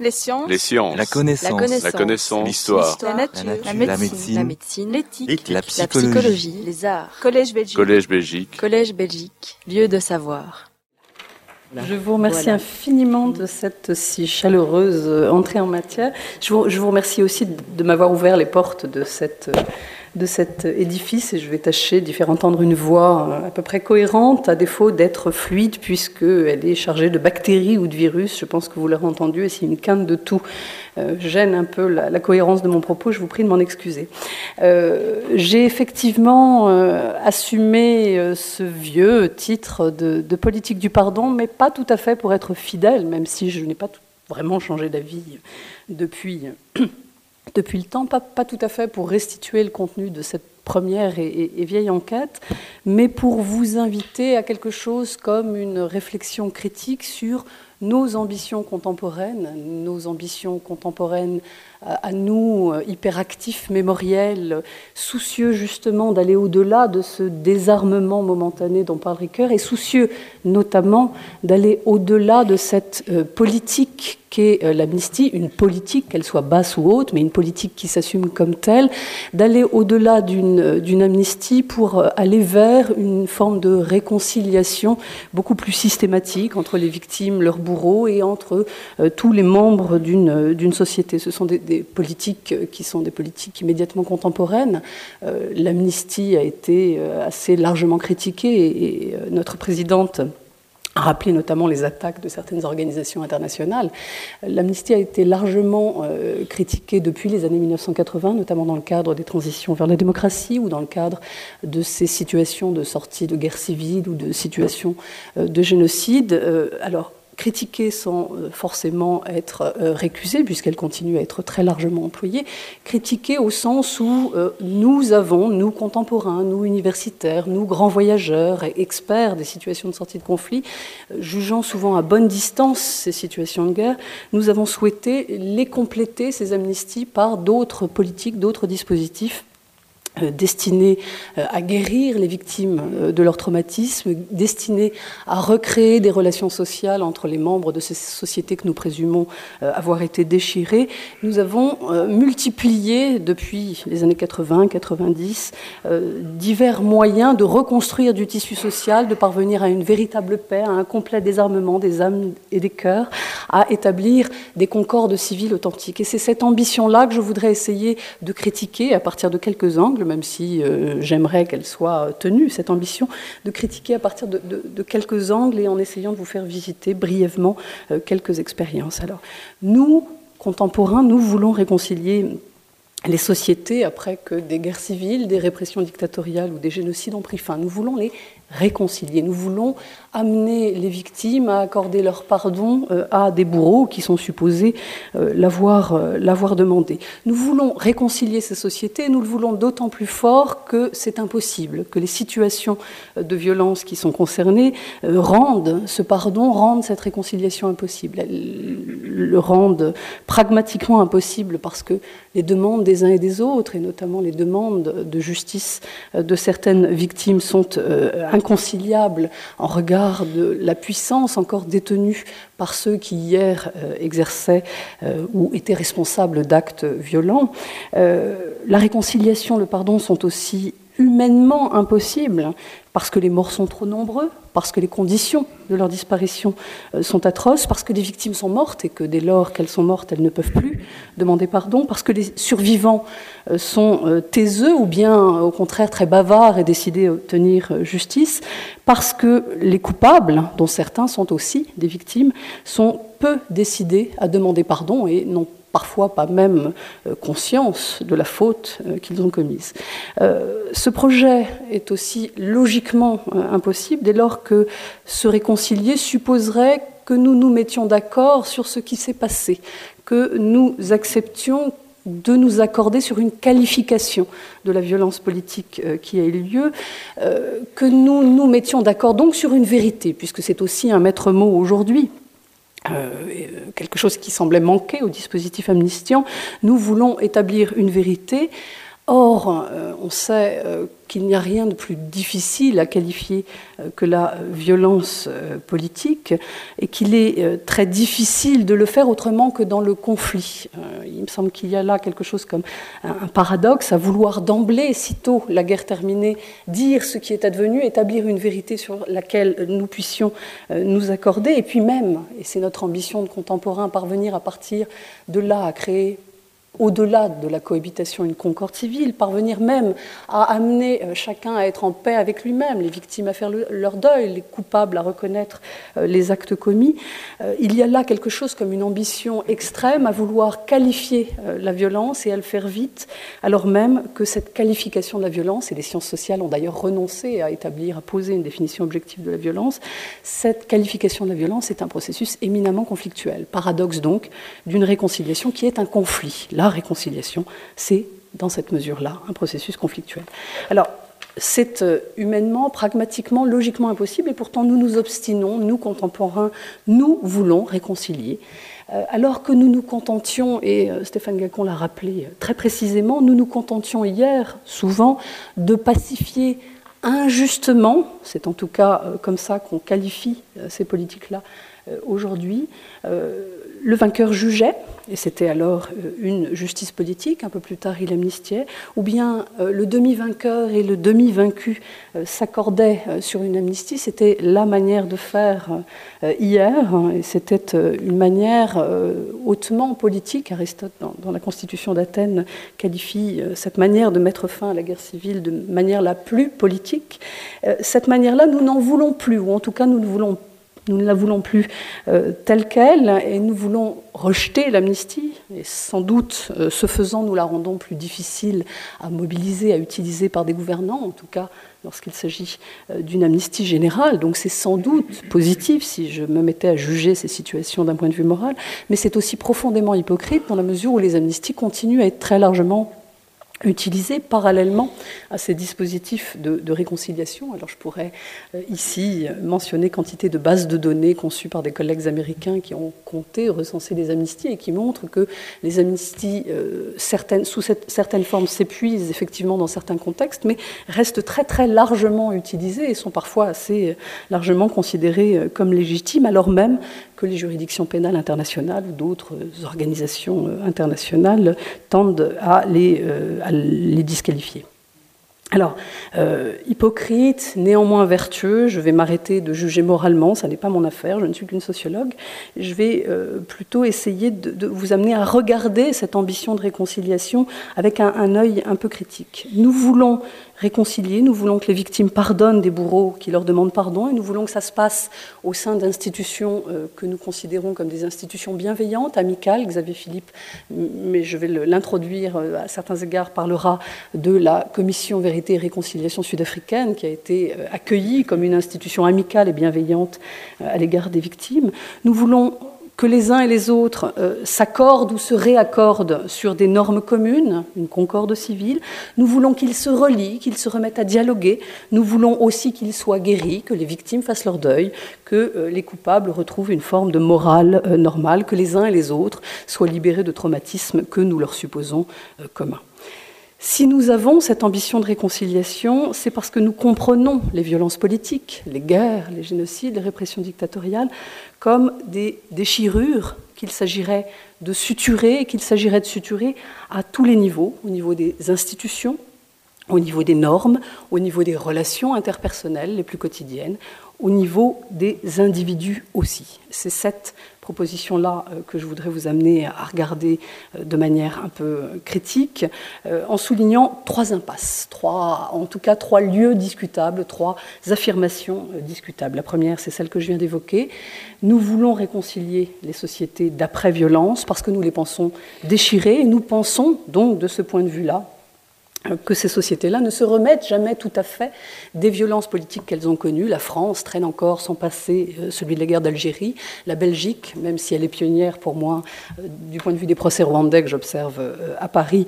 Les sciences. Les sciences. La connaissance. La connaissance. L'histoire. La nature. La La nature. médecine. La médecine. L'éthique. La La psychologie. Les arts. Collège Belgique. Collège Belgique. Collège Belgique. Lieu de savoir. Je vous remercie Voilà. infiniment de cette si chaleureuse euh, entrée en matière. Je vous, je vous remercie aussi de, de m'avoir ouvert les portes de, cette, euh, de cet édifice et je vais tâcher d'y faire entendre une voix euh, à peu près cohérente, à défaut d'être fluide, puisqu'elle est chargée de bactéries ou de virus. Je pense que vous l'aurez entendu et si une quinte de tout euh, gêne un peu la, cohérence de mon propos, je vous prie de m'en excuser. Euh, J'ai effectivement assumé ce vieux titre de, politique du pardon, mais pas tout à fait pour être fidèle, même si je n'ai pas vraiment changé d'avis depuis, depuis le temps, pas, tout à fait pour restituer le contenu de cette première et, vieille enquête, mais pour vous inviter à quelque chose comme une réflexion critique sur nos ambitions contemporaines, nos ambitions contemporaines à à nous, euh, hyperactifs, mémoriels, euh, soucieux justement d'aller au-delà de ce désarmement momentané dont parle Ricoeur, et soucieux notamment d'aller au-delà de cette euh, politique qu'est euh, l'amnistie, une politique, qu'elle soit basse ou haute, mais une politique qui s'assume comme telle, d'aller au-delà d'une euh, amnistie pour euh, aller vers une forme de réconciliation beaucoup plus systématique entre les victimes, leurs bourreaux et entre tous les membres d'une société. Ce sont des, politiques qui sont des politiques immédiatement contemporaines. L'amnistie a été assez largement critiquée et, et, notre présidente a rappelé notamment les attaques de certaines organisations internationales. L'amnistie a été largement euh, critiquée depuis les années 1980, notamment dans le cadre des transitions vers la démocratie ou dans le cadre de ces situations de sortie de guerre civile ou de situations euh, de génocide. Euh, alors, critiquée sans euh, forcément être euh, récusée, puisqu'elle continue à être très largement employée, critiquée au sens où euh, nous avons, nous contemporains, nous universitaires, nous grands voyageurs et experts des situations de sortie de conflit, jugeant souvent à bonne distance ces situations de guerre, nous avons souhaité les compléter, ces amnisties, par d'autres politiques, d'autres dispositifs destinés euh, à guérir les victimes euh, de leur traumatisme, destinés à recréer des relations sociales entre les membres de ces sociétés que nous présumons euh, avoir été déchirées. Nous avons euh, multiplié depuis les années 80-90 divers moyens de reconstruire du tissu social, de parvenir à une véritable paix, à un complet désarmement des âmes et des cœurs, à établir des concordes civiles authentiques. Et c'est cette ambition-là que je voudrais essayer de critiquer à partir de quelques angles, même si euh, j'aimerais qu'elle soit tenue, cette ambition, de critiquer à partir de quelques angles et en essayant de vous faire visiter brièvement euh, quelques expériences. Alors, nous, contemporains, nous voulons réconcilier les sociétés après que des guerres civiles, des répressions dictatoriales ou des génocides ont pris fin. Nous voulons les réconcilier. Nous voulons amener les victimes à accorder leur pardon euh, à des bourreaux qui sont supposés euh, l'avoir euh, l'avoir demandé. Nous voulons réconcilier ces sociétés nous le voulons d'autant plus fort que c'est impossible, que les situations de violence qui sont concernées rendent ce pardon, rendent cette réconciliation impossible. Le rendent pragmatiquement impossible parce que les demandes des uns et des autres, et notamment les demandes de justice de certaines victimes, sont inconciliables en regard de la puissance encore détenue par ceux qui hier euh, exerçaient euh, ou étaient responsables d'actes violents. Euh, la réconciliation, le pardon sont aussi humainement impossibles parce que les morts sont trop nombreux, parce que les conditions de leur disparition euh, sont atroces, parce que les victimes sont mortes et que dès lors qu'elles sont mortes, elles ne peuvent plus demander pardon, parce que les survivants euh, sont euh, taiseux ou bien au contraire très bavards et décidés à obtenir justice, parce que les coupables, dont certains sont aussi des victimes, sont peu décidés à demander pardon et n'ont parfois pas même euh, conscience de la faute euh, qu'ils ont commise. Euh, ce projet est aussi logiquement impossible dès lors que se réconcilier supposerait que nous nous mettions d'accord sur ce qui s'est passé, que nous acceptions de nous accorder sur une qualification de la violence politique qui a eu lieu, que nous nous mettions d'accord donc sur une vérité, puisque c'est aussi un maître mot aujourd'hui quelque chose qui semblait manquer au dispositif amnistiant, nous voulons établir une vérité. Or, euh, on sait euh, qu'il n'y a rien de plus difficile à qualifier euh, que la violence politique et qu'il est très difficile de le faire autrement que dans le conflit. Il me semble qu'il y a là quelque chose comme un paradoxe à vouloir d'emblée, sitôt la guerre terminée, dire ce qui est advenu, établir une vérité sur laquelle nous puissions nous accorder, et puis même, et c'est notre ambition de contemporain, parvenir à partir de là à créer au-delà de la cohabitation, une concorde civile, parvenir même à amener euh, chacun à être en paix avec lui-même, les victimes à faire leur deuil, les coupables à reconnaître euh, les actes commis. Euh, il y a là quelque chose comme une ambition extrême à vouloir qualifier la violence et à le faire vite, alors même que cette qualification de la violence, et les sciences sociales ont d'ailleurs renoncé à établir, à poser une définition objective de la violence, cette qualification de la violence est un processus éminemment conflictuel. Paradoxe donc d'une réconciliation qui est un conflit réconciliation, c'est dans cette mesure-là un processus conflictuel. Alors, c'est euh, humainement, pragmatiquement, logiquement impossible, et pourtant nous nous obstinons, nous contemporains, nous voulons réconcilier. Euh, alors que nous nous contentions, et euh, Stéphane Gacon l'a rappelé très précisément, nous nous contentions hier souvent de pacifier injustement, c'est en tout cas comme ça qu'on qualifie ces politiques-là aujourd'hui, le vainqueur jugeait, et c'était alors euh, une justice politique, un peu plus tard il amnistiait, ou bien euh, le demi-vainqueur et le demi-vaincu euh, s'accordaient sur une amnistie, c'était la manière de faire hier, hein, et c'était une manière hautement politique. Aristote, dans la Constitution d'Athènes, qualifie cette manière de mettre fin à la guerre civile de manière la plus politique. Cette manière-là, nous n'en voulons plus, ou en tout cas nous ne voulons nous ne la voulons plus euh, telle qu'elle et nous voulons rejeter l'amnistie. Et sans doute, euh, ce faisant, nous la rendons plus difficile à mobiliser, à utiliser par des gouvernants, en tout cas lorsqu'il s'agit euh, d'une amnistie générale. Donc c'est sans doute positif si je me mettais à juger ces situations d'un point de vue moral, mais c'est aussi profondément hypocrite dans la mesure où les amnisties continuent à être très largement utilisés parallèlement à ces dispositifs de, réconciliation. Alors je pourrais euh, ici mentionner quantité de bases de données conçues par des collègues américains qui ont compté, recensé des amnisties et qui montrent que les amnisties, euh, certaines, sous certaines formes, s'épuisent effectivement dans certains contextes, mais restent très très largement utilisées et sont parfois assez largement considérées euh, comme légitimes, alors même que les juridictions pénales internationales ou d'autres organisations internationales tendent à les, les disqualifier. Alors, euh, hypocrite, néanmoins vertueux, je vais m'arrêter de juger moralement, ça n'est pas mon affaire, je ne suis qu'une sociologue. Je vais euh, plutôt essayer de, vous amener à regarder cette ambition de réconciliation avec un, un œil un peu critique. Nous voulons réconcilier. Nous voulons que les victimes pardonnent des bourreaux qui leur demandent pardon et nous voulons que ça se passe au sein d'institutions euh, que nous considérons comme des institutions bienveillantes, amicales. Xavier Philippe, mais je vais l'introduire euh, à certains égards, parlera de la Commission Vérité et Réconciliation sud-africaine qui a été euh, accueillie comme une institution amicale et bienveillante à l'égard des victimes. Nous voulons que les uns et les autres euh, s'accordent ou se réaccordent sur des normes communes, une concorde civile. Nous voulons qu'ils se relient, qu'ils se remettent à dialoguer. Nous voulons aussi qu'ils soient guéris, que les victimes fassent leur deuil, que euh, les coupables retrouvent une forme de morale euh, normale, que les uns et les autres soient libérés de traumatismes que nous leur supposons communs. Si nous avons cette ambition de réconciliation, c'est parce que nous comprenons les violences politiques, les guerres, les génocides, les répressions dictatoriales, comme des déchirures qu'il s'agirait de suturer, qu'il s'agirait de suturer à tous les niveaux, au niveau des institutions, au niveau des normes, au niveau des relations interpersonnelles les plus quotidiennes, au niveau des individus aussi. C'est cette proposition-là euh, que je voudrais vous amener à regarder euh, de manière un peu critique, euh, en soulignant trois impasses, en tout cas trois lieux discutables, trois affirmations discutables. La première, c'est celle que je viens d'évoquer. Nous voulons réconcilier les sociétés d'après-violence parce que nous les pensons déchirées et nous pensons donc de ce point de vue-là que ces sociétés-là ne se remettent jamais tout à fait des violences politiques qu'elles ont connues. La France traîne encore son passé, euh, celui de la guerre d'Algérie. La Belgique, même si elle est pionnière pour moi euh, du point de vue des procès rwandais que j'observe euh, à Paris,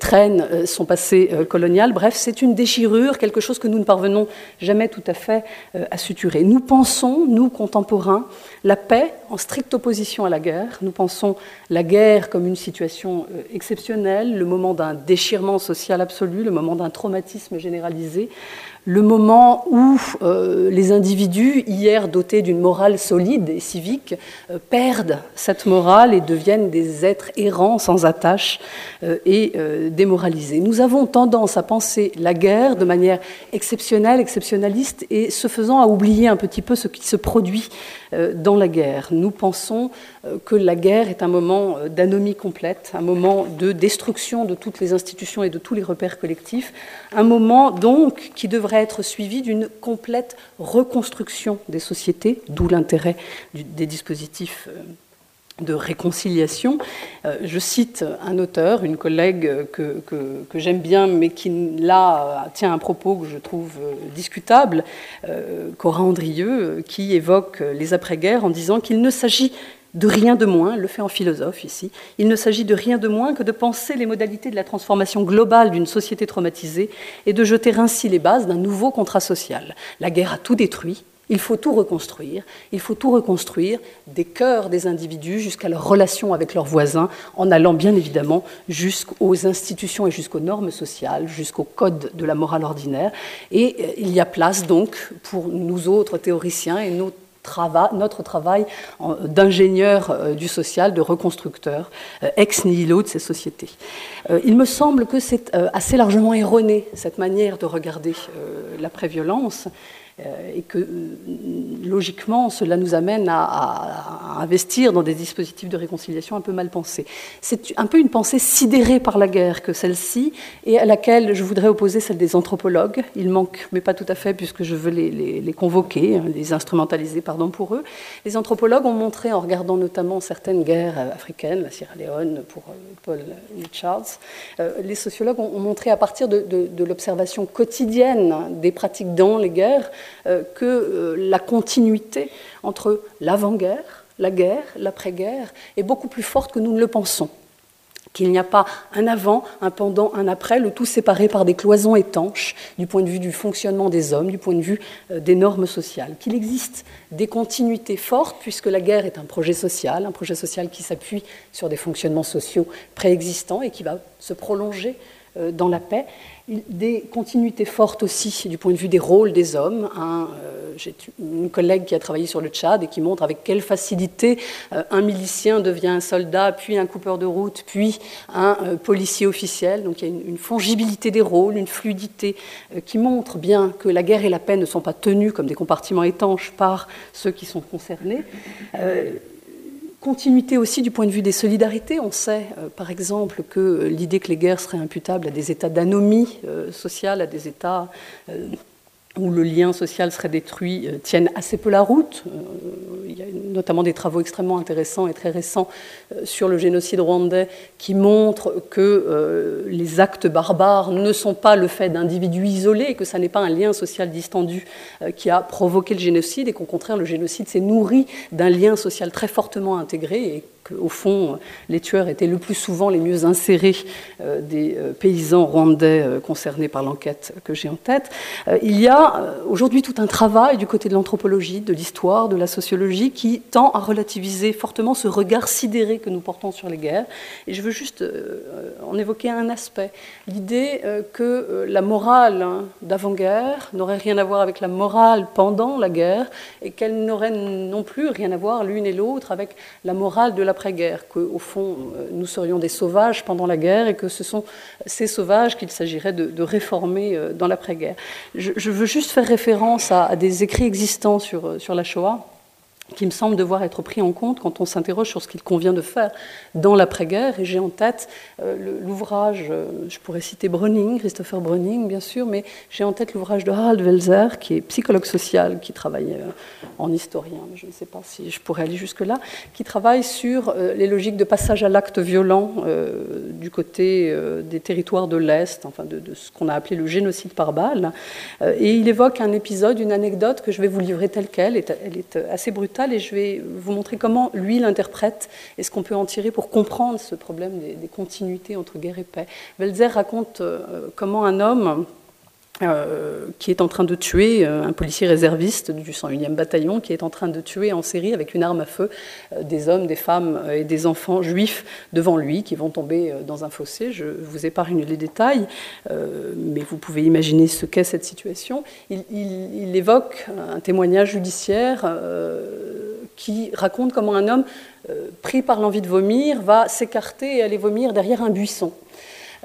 traîne son passé colonial. Bref, c'est une déchirure, quelque chose que nous ne parvenons jamais tout à fait à suturer. Nous pensons, nous contemporains, la paix en stricte opposition à la guerre. Nous pensons la guerre comme une situation exceptionnelle, le moment d'un déchirement social absolu le moment d'un traumatisme généralisé, le moment où euh, les individus, hier dotés d'une morale solide et civique, euh, perdent cette morale et deviennent des êtres errants, sans attache euh, et démoralisés. Nous avons tendance à penser la guerre de manière exceptionnelle, exceptionnaliste, et ce faisant à oublier un petit peu ce qui se produit dans la guerre. Nous pensons que la guerre est un moment d'anomie complète, un moment de destruction de toutes les institutions et de tous les repères collectifs, un moment donc qui devrait être suivi d'une complète reconstruction des sociétés, d'où l'intérêt des dispositifs euh, de réconciliation. Euh, je cite un auteur, une collègue que, j'aime bien, mais qui là tient un propos que je trouve euh, discutable, Cora Andrieux, qui évoque les après-guerres en disant qu'il ne s'agit de rien de moins, le fait en philosophe ici, il ne s'agit de rien de moins que de penser les modalités de la transformation globale d'une société traumatisée et de jeter ainsi les bases d'un nouveau contrat social. La guerre a tout détruit, il faut tout reconstruire, il faut tout reconstruire des cœurs des individus jusqu'à leur relation avec leurs voisins, en allant bien évidemment jusqu'aux institutions et jusqu'aux normes sociales, jusqu'au code de la morale ordinaire. Et euh, il y a place donc pour nous autres théoriciens et nos notre travail d'ingénieur euh, du social, de reconstructeur, euh, ex nihilo de ces sociétés. Euh, il me semble que c'est assez largement erroné, cette manière de regarder l'après-violence. Euh, et que euh, logiquement, cela nous amène à, investir dans des dispositifs de réconciliation un peu mal pensés. C'est un peu une pensée sidérée par la guerre que celle-ci, et à laquelle je voudrais opposer celle des anthropologues. Il manque, mais pas tout à fait, puisque je veux les, convoquer, hein, les instrumentaliser, pardon, pour eux. Les anthropologues ont montré, en regardant notamment certaines guerres africaines, la Sierra Leone pour euh, Paul Richards, les sociologues ont, montré à partir de, l'observation quotidienne des pratiques dans les guerres euh, que euh, la continuité entre l'avant-guerre, la guerre, l'après-guerre est beaucoup plus forte que nous ne le pensons. Qu'il n'y a pas un avant, un pendant, un après, le tout séparé par des cloisons étanches du point de vue du fonctionnement des hommes, du point de vue euh, des normes sociales, qu'il existe des continuités fortes, puisque la guerre est un projet social, un projet social qui s'appuie sur des fonctionnements sociaux préexistants et qui va se prolonger dans la paix, des continuités fortes aussi du point de vue des rôles des hommes. Euh, j'ai une collègue qui a travaillé sur le Tchad et qui montre avec quelle facilité euh, un milicien devient un soldat, puis un coupeur de route, puis un euh, policier officiel. Donc il y a une, une fongibilité des rôles, une fluidité qui montre bien que la guerre et la paix ne sont pas tenues comme des compartiments étanches par ceux qui sont concernés continuité aussi du point de vue des solidarités. On sait, euh, par exemple, que l'idée que les guerres seraient imputables à des états d'anomie euh, sociale, à des états euh, où le lien social serait détruit euh, tiennent assez peu la route. Euh, il y a notamment des travaux extrêmement intéressants et très récents euh, sur le génocide rwandais qui montrent que les actes barbares ne sont pas le fait d'individus isolés et que ça n'est pas un lien social distendu qui a provoqué le génocide et qu'au contraire le génocide s'est nourri d'un lien social très fortement intégré et qu'au fond, les tueurs étaient le plus souvent les mieux insérés euh, des euh, paysans rwandais euh, concernés par l'enquête que j'ai en tête. Il y a aujourd'hui tout un travail du côté de l'anthropologie, de l'histoire, de la sociologie qui tend à relativiser fortement ce regard sidéré que nous portons sur les guerres. Et je veux juste en évoquer un aspect. L'idée que la morale hein, d'avant-guerre n'aurait rien à voir avec la morale pendant la guerre et qu'elle n'aurait non plus rien à voir l'une et l'autre avec la morale de la l'après-guerre, qu'au fond, euh, nous serions des sauvages pendant la guerre et que ce sont ces sauvages qu'il s'agirait de, réformer euh, dans l'après-guerre. Je, veux juste faire référence à, à des écrits existants sur, euh, sur la Shoah qui me semble devoir être pris en compte quand on s'interroge sur ce qu'il convient de faire dans l'après-guerre. Et j'ai en tête euh, l'ouvrage, euh, je pourrais citer Browning, Christopher Browning bien sûr, mais j'ai en tête l'ouvrage de Harald Welzer, qui est psychologue social, qui travaille euh, en historien, je ne sais pas si je pourrais aller jusque-là, qui travaille sur les logiques de passage à l'acte violent du côté des territoires de l'Est, enfin de, de ce qu'on a appelé le génocide par balle. et il évoque un épisode, une anecdote que je vais vous livrer telle qu'elle, elle est assez brutale et je vais vous montrer comment lui l'interprète et ce qu'on peut en tirer pour comprendre ce problème des, continuités entre guerre et paix. Welzer raconte euh, comment un homme euh, qui est en train de tuer euh, un policier réserviste du 101e bataillon, qui est en train de tuer en série avec une arme à feu euh, des hommes, des femmes et des enfants juifs devant lui, qui vont tomber dans un fossé. Je vous épargne les détails, mais vous pouvez imaginer ce qu'est cette situation. Il, il, évoque un témoignage judiciaire qui raconte comment un homme, pris par l'envie de vomir, va s'écarter et aller vomir derrière un buisson.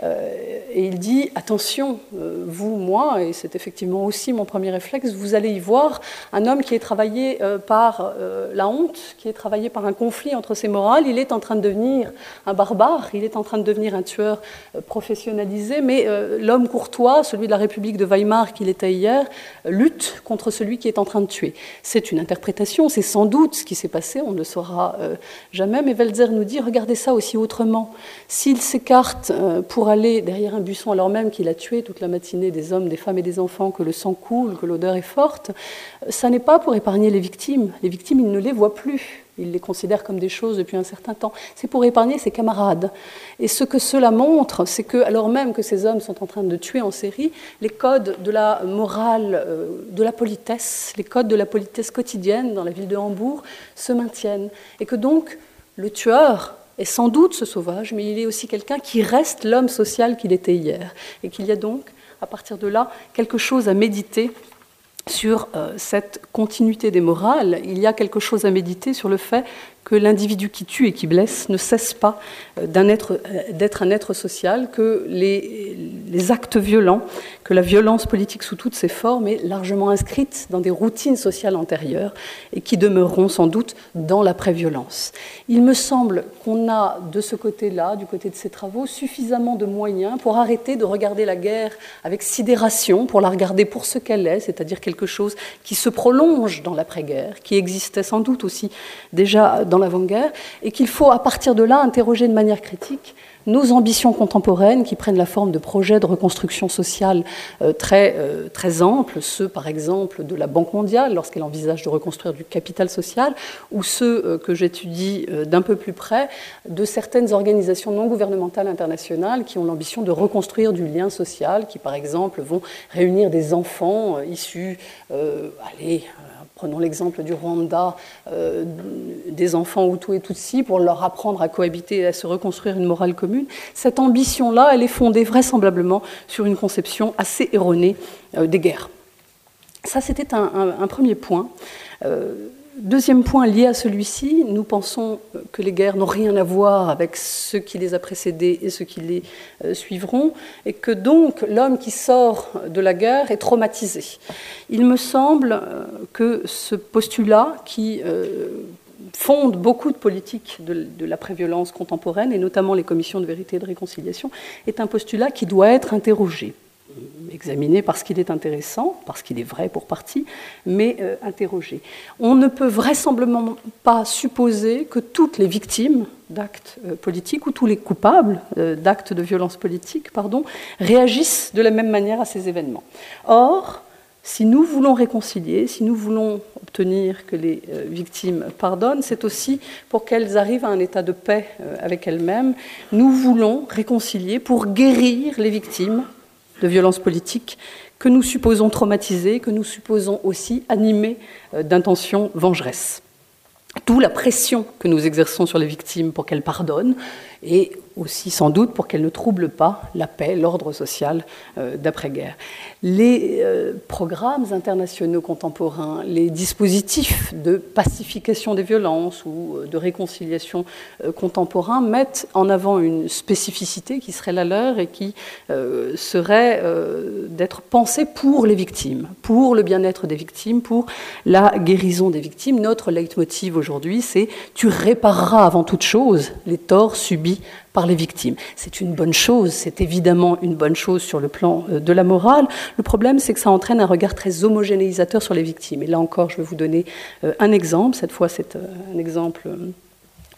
Euh, et il dit attention, euh, vous, moi, et c'est effectivement aussi mon premier réflexe, vous allez y voir un homme qui est travaillé euh, par la honte, qui est travaillé par un conflit entre ses morales. Il est en train de devenir un barbare, il est en train de devenir un tueur professionnalisé, mais l'homme courtois, celui de la République de Weimar qu'il était hier, lutte contre celui qui est en train de tuer. C'est une interprétation, c'est sans doute ce qui s'est passé, on ne le saura jamais, mais Welzer nous dit regardez ça aussi autrement. S'il s'écarte aller derrière un buisson alors même qu'il a tué toute la matinée des hommes, des femmes et des enfants, que le sang coule, que l'odeur est forte, ça n'est pas pour épargner les victimes. Les victimes, il ne les voit plus. Il les considère comme des choses depuis un certain temps. C'est pour épargner ses camarades. Et ce que cela montre, c'est que, alors même que ces hommes sont en train de tuer en série, les codes de la morale, euh, de la politesse, les codes de la politesse quotidienne dans la ville de Hambourg se maintiennent. Et que donc, le tueur est sans doute ce sauvage, mais il est aussi quelqu'un qui reste l'homme social qu'il était hier. Et qu'il y a donc, à partir de là, quelque chose à méditer sur euh, cette continuité des morales. Il y a quelque chose à méditer sur le fait que l'individu qui tue et qui blesse ne cesse pas euh, euh, d'être un être social, que les, actes violents, que la violence politique sous toutes ses formes est largement inscrite dans des routines sociales antérieures et qui demeureront sans doute dans l'après-violence. Il me semble qu'on a de ce côté-là, du côté de ces travaux, suffisamment de moyens pour arrêter de regarder la guerre avec sidération, pour la regarder pour ce qu'elle est, c'est-à-dire quelque chose qui se prolonge dans l'après-guerre, qui existait sans doute aussi déjà dans l'avant-guerre, et qu'il faut à partir de là interroger de manière critique nos ambitions contemporaines qui prennent la forme de projets de reconstruction sociale euh, très, euh, très amples, ceux par exemple de la Banque mondiale lorsqu'elle envisage de reconstruire du capital social, ou ceux euh, que j'étudie d'un peu plus près de certaines organisations non gouvernementales internationales qui ont l'ambition de reconstruire du lien social, qui par exemple vont réunir des enfants issus, allez, Prenons l'exemple du Rwanda, euh, des enfants Hutus et Tutsis, pour leur apprendre à cohabiter et à se reconstruire une morale commune. Cette ambition-là, elle est fondée vraisemblablement sur une conception assez erronée euh, des guerres. Ça, c'était un, premier point. Euh, Deuxième point lié à celui-ci, nous pensons que les guerres n'ont rien à voir avec ce qui les a précédées et ce qui les euh, suivront, et que donc l'homme qui sort de la guerre est traumatisé. Il me semble euh, que ce postulat qui euh, fonde beaucoup de politiques de, de l'après-violence contemporaine, et notamment les commissions de vérité et de réconciliation, est un postulat qui doit être interrogé examiné parce qu'il est intéressant, parce qu'il est vrai pour partie, mais euh, interrogé. On ne peut vraisemblablement pas supposer que toutes les victimes d'actes euh, politiques ou tous les coupables euh, d'actes de violence politique réagissent de la même manière à ces événements. Or, si nous voulons réconcilier, si nous voulons obtenir que les victimes pardonnent, c'est aussi pour qu'elles arrivent à un état de paix avec elles-mêmes. Nous voulons réconcilier pour guérir les victimes de violences politiques que nous supposons traumatisées, que nous supposons aussi animées euh, d'intentions vengeresses. D'où la pression que nous exerçons sur les victimes pour qu'elles pardonnent et aussi sans doute pour qu'elles ne troublent pas la paix, l'ordre social euh, d'après-guerre. Les euh, programmes internationaux contemporains, les dispositifs de pacification des violences ou euh, de réconciliation contemporains mettent en avant une spécificité qui serait la leur et qui serait d'être pensée pour les victimes, pour le bien-être des victimes, pour la guérison des victimes. Notre leitmotiv aujourd'hui, c'est tu répareras avant toute chose les torts subis par les victimes. C'est une bonne chose, c'est évidemment une bonne chose sur le plan euh, de la morale. Le problème, c'est que ça entraîne un regard très homogénéisateur sur les victimes. Et là encore, je vais vous donner euh, un exemple. Cette fois, c'est euh, un exemple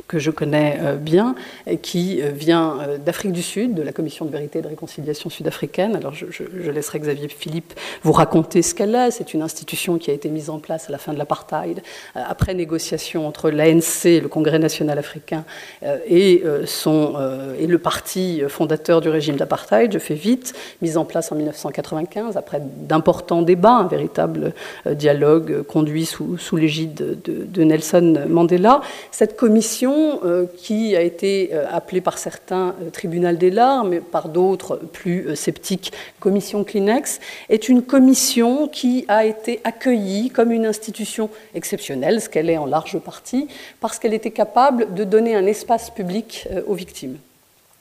que je connais euh, bien, qui euh, vient euh, d'Afrique du Sud, de la Commission de vérité et de réconciliation sud-africaine. Alors je, laisserai Xavier Philippe vous raconter ce qu'elle est. C'est une institution qui a été mise en place à la fin de l'apartheid, après négociation entre l'ANC, le Congrès national africain, et, le parti fondateur du régime d'apartheid. Je fais vite, mise en place en 1995, après d'importants débats, un véritable dialogue conduit sous, sous l'égide de, de Nelson Mandela. Cette commission euh, qui a été euh, appelée par certains euh, tribunal des larmes, mais par d'autres plus sceptiques commission Kleenex, est une commission qui a été accueillie comme une institution exceptionnelle, ce qu'elle est en large partie, parce qu'elle était capable de donner un espace public aux victimes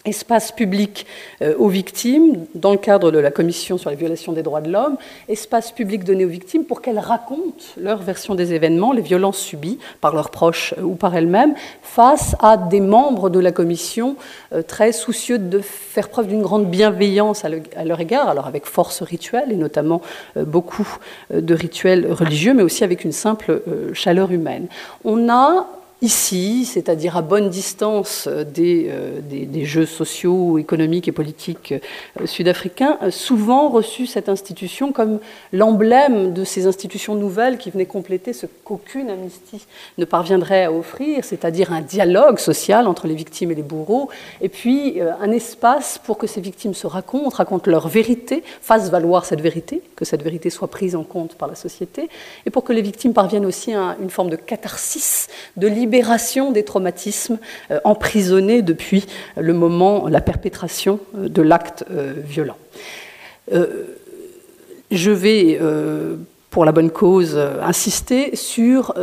espace public euh, aux victimes, dans le cadre de la Commission sur les violations des droits de l'homme, espace public donné aux victimes pour qu'elles racontent leur version des événements, les violences subies par leurs proches euh, ou par elles-mêmes, face à des membres de la Commission euh, très soucieux de faire preuve d'une grande bienveillance à leur égard, alors avec force rituelle, et notamment beaucoup de rituels religieux, mais aussi avec une simple chaleur humaine. On a ici, c'est-à-dire à bonne distance euh, euh, des, jeux sociaux, économiques et politiques euh, sud-africains, souvent reçu cette institution comme l'emblème de ces institutions nouvelles qui venaient compléter ce qu'aucune amnistie ne parviendrait à offrir, c'est-à-dire un dialogue social entre les victimes et les bourreaux, et puis un espace pour que ces victimes se racontent, racontent leur vérité, fassent valoir cette vérité, que cette vérité soit prise en compte par la société, et pour que les victimes parviennent aussi à une forme de catharsis, de liberté, libération des traumatismes euh, emprisonnés depuis le moment, la perpétration euh, de l'acte euh, violent. Je vais pour la bonne cause, insister sur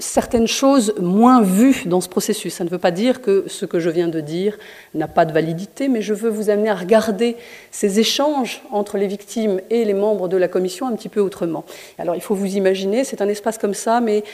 certaines choses moins vues dans ce processus. Ça ne veut pas dire que ce que je viens de dire n'a pas de validité, mais je veux vous amener à regarder ces échanges entre les victimes et les membres de la commission un petit peu autrement. Alors il faut vous imaginer, c'est un espace comme ça, mais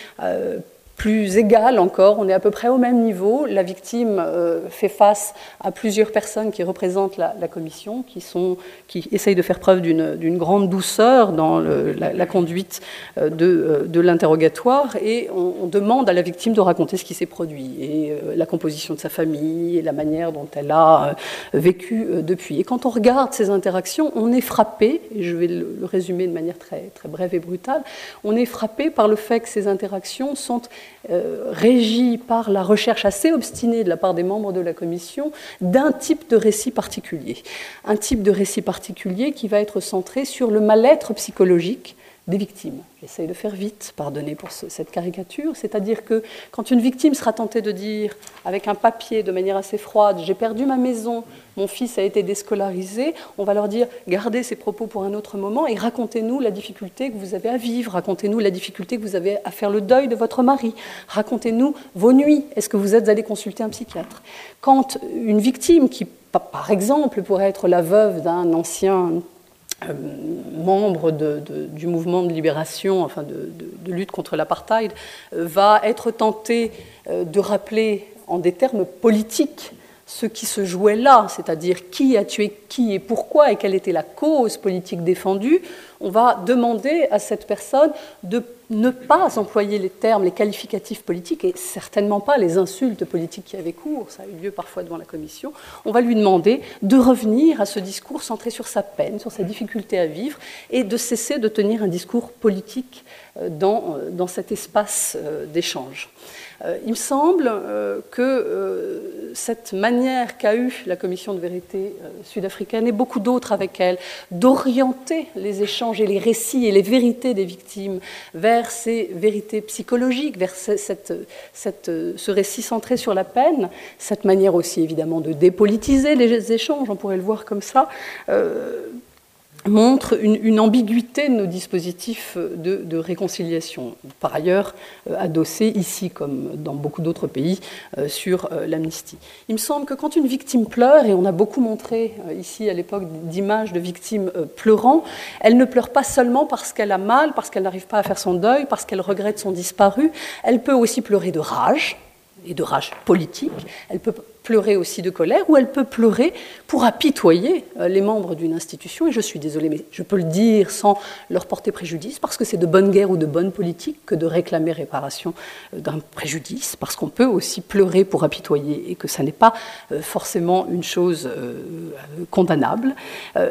plus égal encore, on est à peu près au même niveau. La victime euh, fait face à plusieurs personnes qui représentent la, commission, qui, sont, qui essayent de faire preuve d'une grande douceur dans la, conduite euh, de, euh, de l'interrogatoire, et on, demande à la victime de raconter ce qui s'est produit, et la composition de sa famille, et la manière dont elle a vécu depuis. Et quand on regarde ces interactions, on est frappé, et je vais le, le résumer de manière très, très brève et brutale, on est frappé par le fait que ces interactions sont euh, régi par la recherche assez obstinée de la part des membres de la commission d'un type de récit particulier. Un type de récit particulier qui va être centré sur le mal-être psychologique des victimes. J'essaye de faire vite, pardonnez pour cette caricature, c'est-à-dire que quand une victime sera tentée de dire avec un papier de manière assez froide j'ai perdu ma maison, mon fils a été déscolarisé, on va leur dire gardez ces propos pour un autre moment et racontez-nous la difficulté que vous avez à vivre, racontez-nous la difficulté que vous avez à faire le deuil de votre mari, racontez-nous vos nuits, est-ce que vous êtes allé consulter un psychiatre? Quand une victime qui par exemple pourrait être la veuve d'un ancien euh, membre du mouvement de libération, enfin de, lutte contre l'apartheid, euh, va être tenté euh, de rappeler en des termes politiques ce qui se jouait là, c'est-à-dire qui a tué qui et pourquoi et quelle était la cause politique défendue, on va demander à cette personne de ne pas employer les termes, les qualificatifs politiques et certainement pas les insultes politiques qui avaient cours, ça a eu lieu parfois devant la commission. On va lui demander de revenir à ce discours centré sur sa peine, sur sa difficulté à vivre et de cesser de tenir un discours politique euh, dans, euh, dans cet espace euh, d'échange. Euh, il me semble euh, que euh, cette manière qu'a eue la commission de vérité sud-africaine et beaucoup d'autres avec elle d'orienter les échanges et les récits et les vérités des victimes vers ces vérités psychologiques, vers cette, ce récit centré sur la peine, cette manière aussi évidemment de dépolitiser les échanges, on pourrait le voir comme ça, montre une, ambiguïté de nos dispositifs de, réconciliation, par ailleurs euh, adossés ici comme dans beaucoup d'autres pays euh, sur euh, l'amnistie. Il me semble que quand une victime pleure, et on a beaucoup montré ici à l'époque d'images de victimes pleurant, elle ne pleure pas seulement parce qu'elle a mal, parce qu'elle n'arrive pas à faire son deuil, parce qu'elle regrette son disparu, elle peut aussi pleurer de rage, et de rage politique, pleurer aussi de colère, ou elle peut pleurer pour apitoyer euh, les membres d'une institution. Et je suis désolée, mais je peux le dire sans leur porter préjudice, parce que c'est de bonne guerre ou de bonne politique que de réclamer réparation euh, d'un préjudice, parce qu'on peut aussi pleurer pour apitoyer et que ça n'est pas euh, forcément une chose condamnable.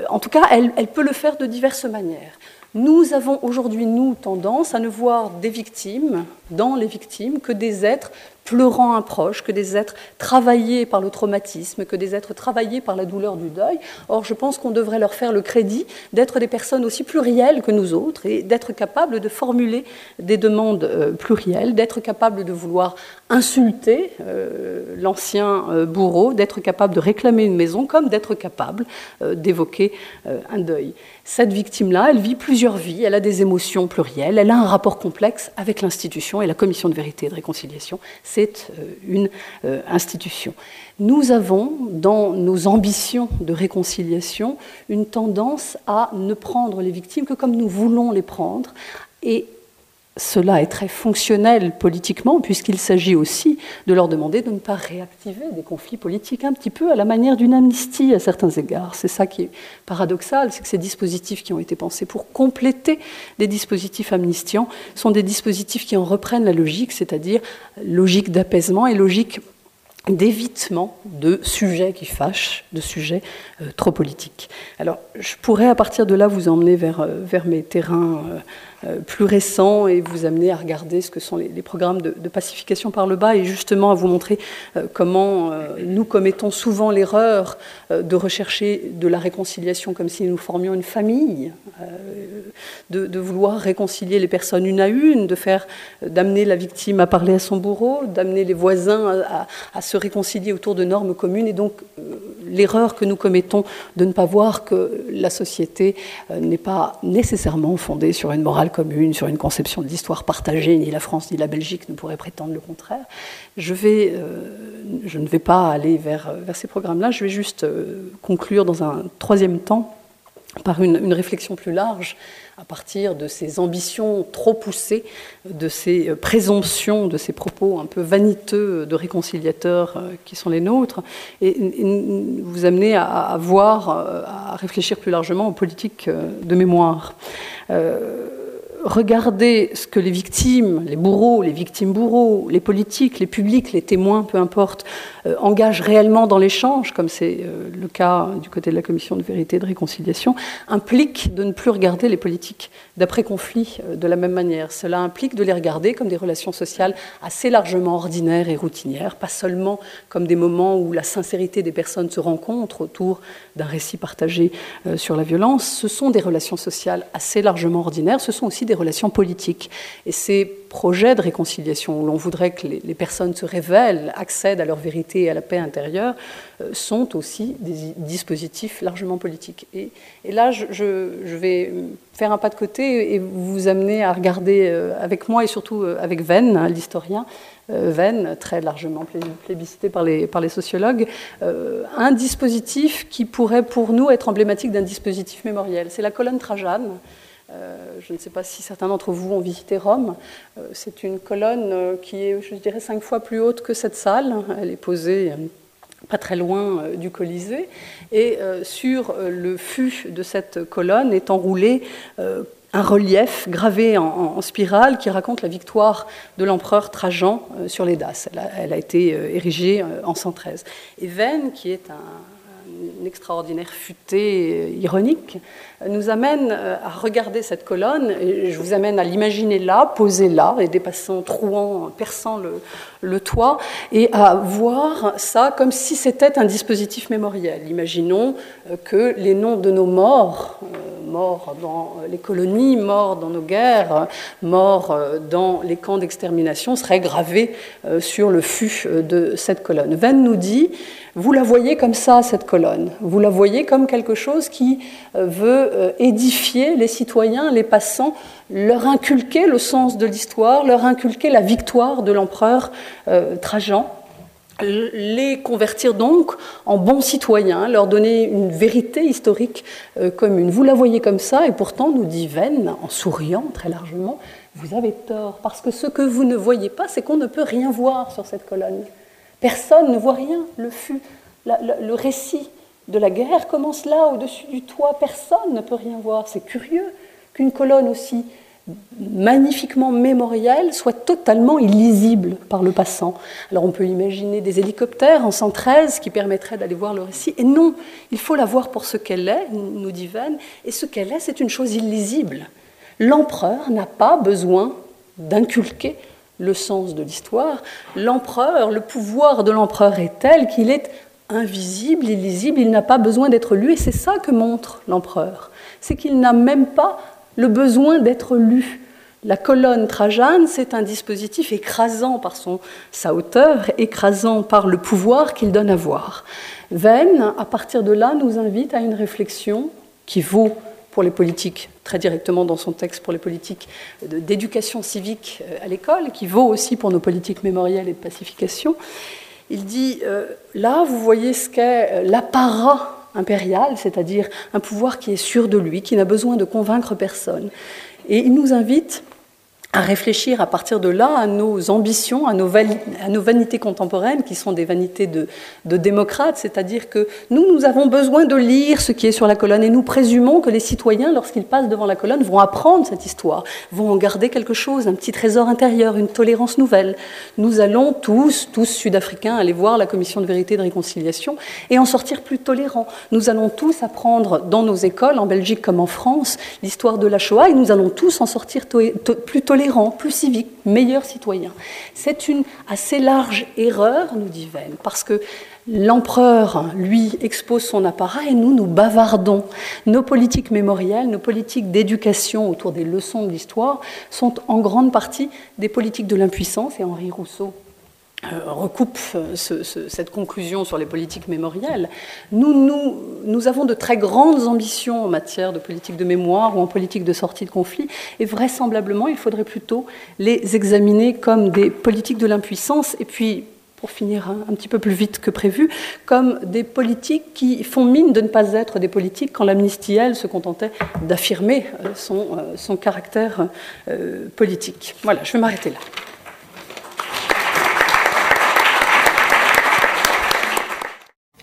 En tout cas, elle, elle peut le faire de diverses manières. Nous avons aujourd'hui, nous, tendance à ne voir des victimes, dans les victimes, que des êtres pleurant un proche, que des êtres travaillés par le traumatisme, que des êtres travaillés par la douleur du deuil. Or, je pense qu'on devrait leur faire le crédit d'être des personnes aussi plurielles que nous autres et d'être capables de formuler des demandes euh, plurielles, d'être capables de vouloir insulter euh, l'ancien euh, bourreau, d'être capable de réclamer une maison, comme d'être capable d'évoquer un deuil. Cette victime-là, elle vit plusieurs vies, elle a des émotions plurielles, elle a un rapport complexe avec l'institution et la commission de vérité et de réconciliation c'est euh, une euh, institution. Nous avons, dans nos ambitions de réconciliation, une tendance à ne prendre les victimes que comme nous voulons les prendre, cela est très fonctionnel politiquement, puisqu'il s'agit aussi de leur demander de ne pas réactiver des conflits politiques un petit peu à la manière d'une amnistie à certains égards. C'est ça qui est paradoxal, c'est que ces dispositifs qui ont été pensés pour compléter des dispositifs amnistiants sont des dispositifs qui en reprennent la logique, c'est-à-dire logique d'apaisement et logique d'évitement de sujets qui fâchent, de sujets euh, trop politiques. Alors, je pourrais à partir de là vous emmener vers, euh, vers mes terrains euh, plus récent et vous amener à regarder ce que sont les, programmes de, pacification par le bas et justement à vous montrer euh, comment euh, nous commettons souvent l'erreur de rechercher de la réconciliation comme si nous formions une famille, de, vouloir réconcilier les personnes une à une, de faire, d'amener la victime à parler à son bourreau, d'amener les voisins à, se réconcilier autour de normes communes et donc l'erreur que nous commettons de ne pas voir que la société n'est pas nécessairement fondée sur une morale commune, sur une conception de l'histoire partagée, ni la France ni la Belgique ne pourraient prétendre le contraire. Je, euh, ne vais pas aller vers, ces programmes-là, je vais juste euh, conclure dans un troisième temps par une, réflexion plus large à partir de ces ambitions trop poussées, de ces présomptions, de ces propos un peu vaniteux de réconciliateurs euh, qui sont les nôtres, et, vous amener à, voir, à réfléchir plus largement aux politiques de mémoire regarder ce que les victimes, les bourreaux, les victimes bourreaux, les politiques, les publics, les témoins, peu importe, euh, engagent réellement dans l'échange, comme c'est euh, le cas du côté de la commission de vérité et de réconciliation, implique de ne plus regarder les politiques d'après-conflit euh, de la même manière. Cela implique de les regarder comme des relations sociales assez largement ordinaires et routinières, pas seulement comme des moments où la sincérité des personnes se rencontre autour d'un récit partagé sur la violence. Ce sont des relations sociales assez largement ordinaires, ce sont aussi des relations politiques. Et ces projets de réconciliation où l'on voudrait que les, personnes se révèlent, accèdent à leur vérité et à la paix intérieure, euh, sont aussi des dispositifs largement politiques. Et, là, je, vais faire un pas de côté et vous amener à regarder euh, avec moi et surtout euh, avec Venn, hein, l'historien, Venn, très largement plébiscité par les, sociologues, un dispositif qui pourrait pour nous être emblématique d'un dispositif mémoriel. C'est la colonne Trajane. Euh, je ne sais pas si certains d'entre vous ont visité Rome. Euh, c'est une colonne euh, qui est, je dirais, cinq fois plus haute que cette salle. Elle est posée pas très loin du Colisée. Et sur le fût de cette colonne est enroulé un relief gravé en, spirale qui raconte la victoire de l'empereur Trajan sur les Daces. Elle a, été érigée en 113. Et Venn, qui est un une extraordinaire futée ironique, nous amène euh, à regarder cette colonne, et je vous amène à l'imaginer là, posée là, et dépassant, trouant, perçant le, le, toit, et à voir ça comme si c'était un dispositif mémoriel. Imaginons euh, que les noms de nos morts, euh, morts dans les colonies, morts dans nos guerres, morts dans les camps d'extermination, seraient gravés sur le fût de cette colonne. Venn nous dit, vous la voyez comme ça, cette colonne. Vous la voyez comme quelque chose qui euh, veut euh, édifier les citoyens, les passants, leur inculquer le sens de l'histoire, leur inculquer la victoire de l'empereur euh, Trajan les convertir donc en bons citoyens, leur donner une vérité historique commune. Vous la voyez comme ça, et pourtant, nous dit Venn, en souriant très largement, vous avez tort, parce que ce que vous ne voyez pas, c'est qu'on ne peut rien voir sur cette colonne. Personne ne voit rien. Le, fût, le récit de la guerre commence là, au-dessus du toit. Personne ne peut rien voir. C'est curieux qu'une colonne aussi magnifiquement mémorielle soit totalement illisible par le passant. Alors on peut imaginer des hélicoptères en 113 qui permettraient d'aller voir le récit. Et non, il faut la voir pour ce qu'elle est, nous dit Venn. Et ce qu'elle est, c'est une chose illisible. L'empereur n'a pas besoin d'inculquer le sens de l'histoire. L'empereur, le pouvoir de l'empereur est tel qu'il est invisible, illisible, il n'a pas besoin d'être lu, et c'est ça que montre l'empereur. C'est qu'il n'a même pas le besoin d'être lu. La colonne Trajane, c'est un dispositif écrasant par son, sa hauteur, écrasant par le pouvoir qu'il donne à voir. Venn, à partir de là, nous invite à une réflexion qui vaut pour les politiques, très directement dans son texte pour les politiques d'éducation civique euh, à l'école, qui vaut aussi pour nos politiques mémorielles et de pacification. Il dit, euh, là, vous voyez ce qu'est euh, l'apparat impérial, c'est-à-dire un pouvoir qui est sûr de lui, qui n'a besoin de convaincre personne. Et il nous invite à réfléchir à partir de là à nos ambitions, à nos, vanités contemporaines, qui sont des vanités de démocrates, c'est-à-dire que nous, nous avons besoin de lire ce qui est sur la colonne, et nous présumons que les citoyens, lorsqu'ils passent devant la colonne, vont apprendre cette histoire, vont en garder quelque chose, un petit trésor intérieur, une tolérance nouvelle. Nous allons tous, tous sud-africains, aller voir la commission de vérité et de réconciliation et en sortir plus tolérants. Nous allons tous apprendre dans nos écoles, en Belgique comme en France, l'histoire de la Shoah, et nous allons tous en sortir plus tolérants plus civique, meilleur citoyen. C'est une assez large erreur, nous dit Venn, parce que l'empereur, lui, expose son apparat et nous, nous bavardons. Nos politiques mémorielles, nos politiques d'éducation autour des leçons de l'histoire sont en grande partie des politiques de l'impuissance, et Henri Rousseau euh, recoupe euh, cette conclusion sur les politiques mémorielles, nous, avons de très grandes ambitions en matière de politique de mémoire ou en politique de sortie de conflit, et vraisemblablement, il faudrait plutôt les examiner comme des politiques de l'impuissance, et puis, pour finir un, petit peu plus vite que prévu, comme des politiques qui font mine de ne pas être des politiques quand l'amnistie, elle, se contentait d'affirmer euh, son, caractère politique. Voilà, je vais m'arrêter là.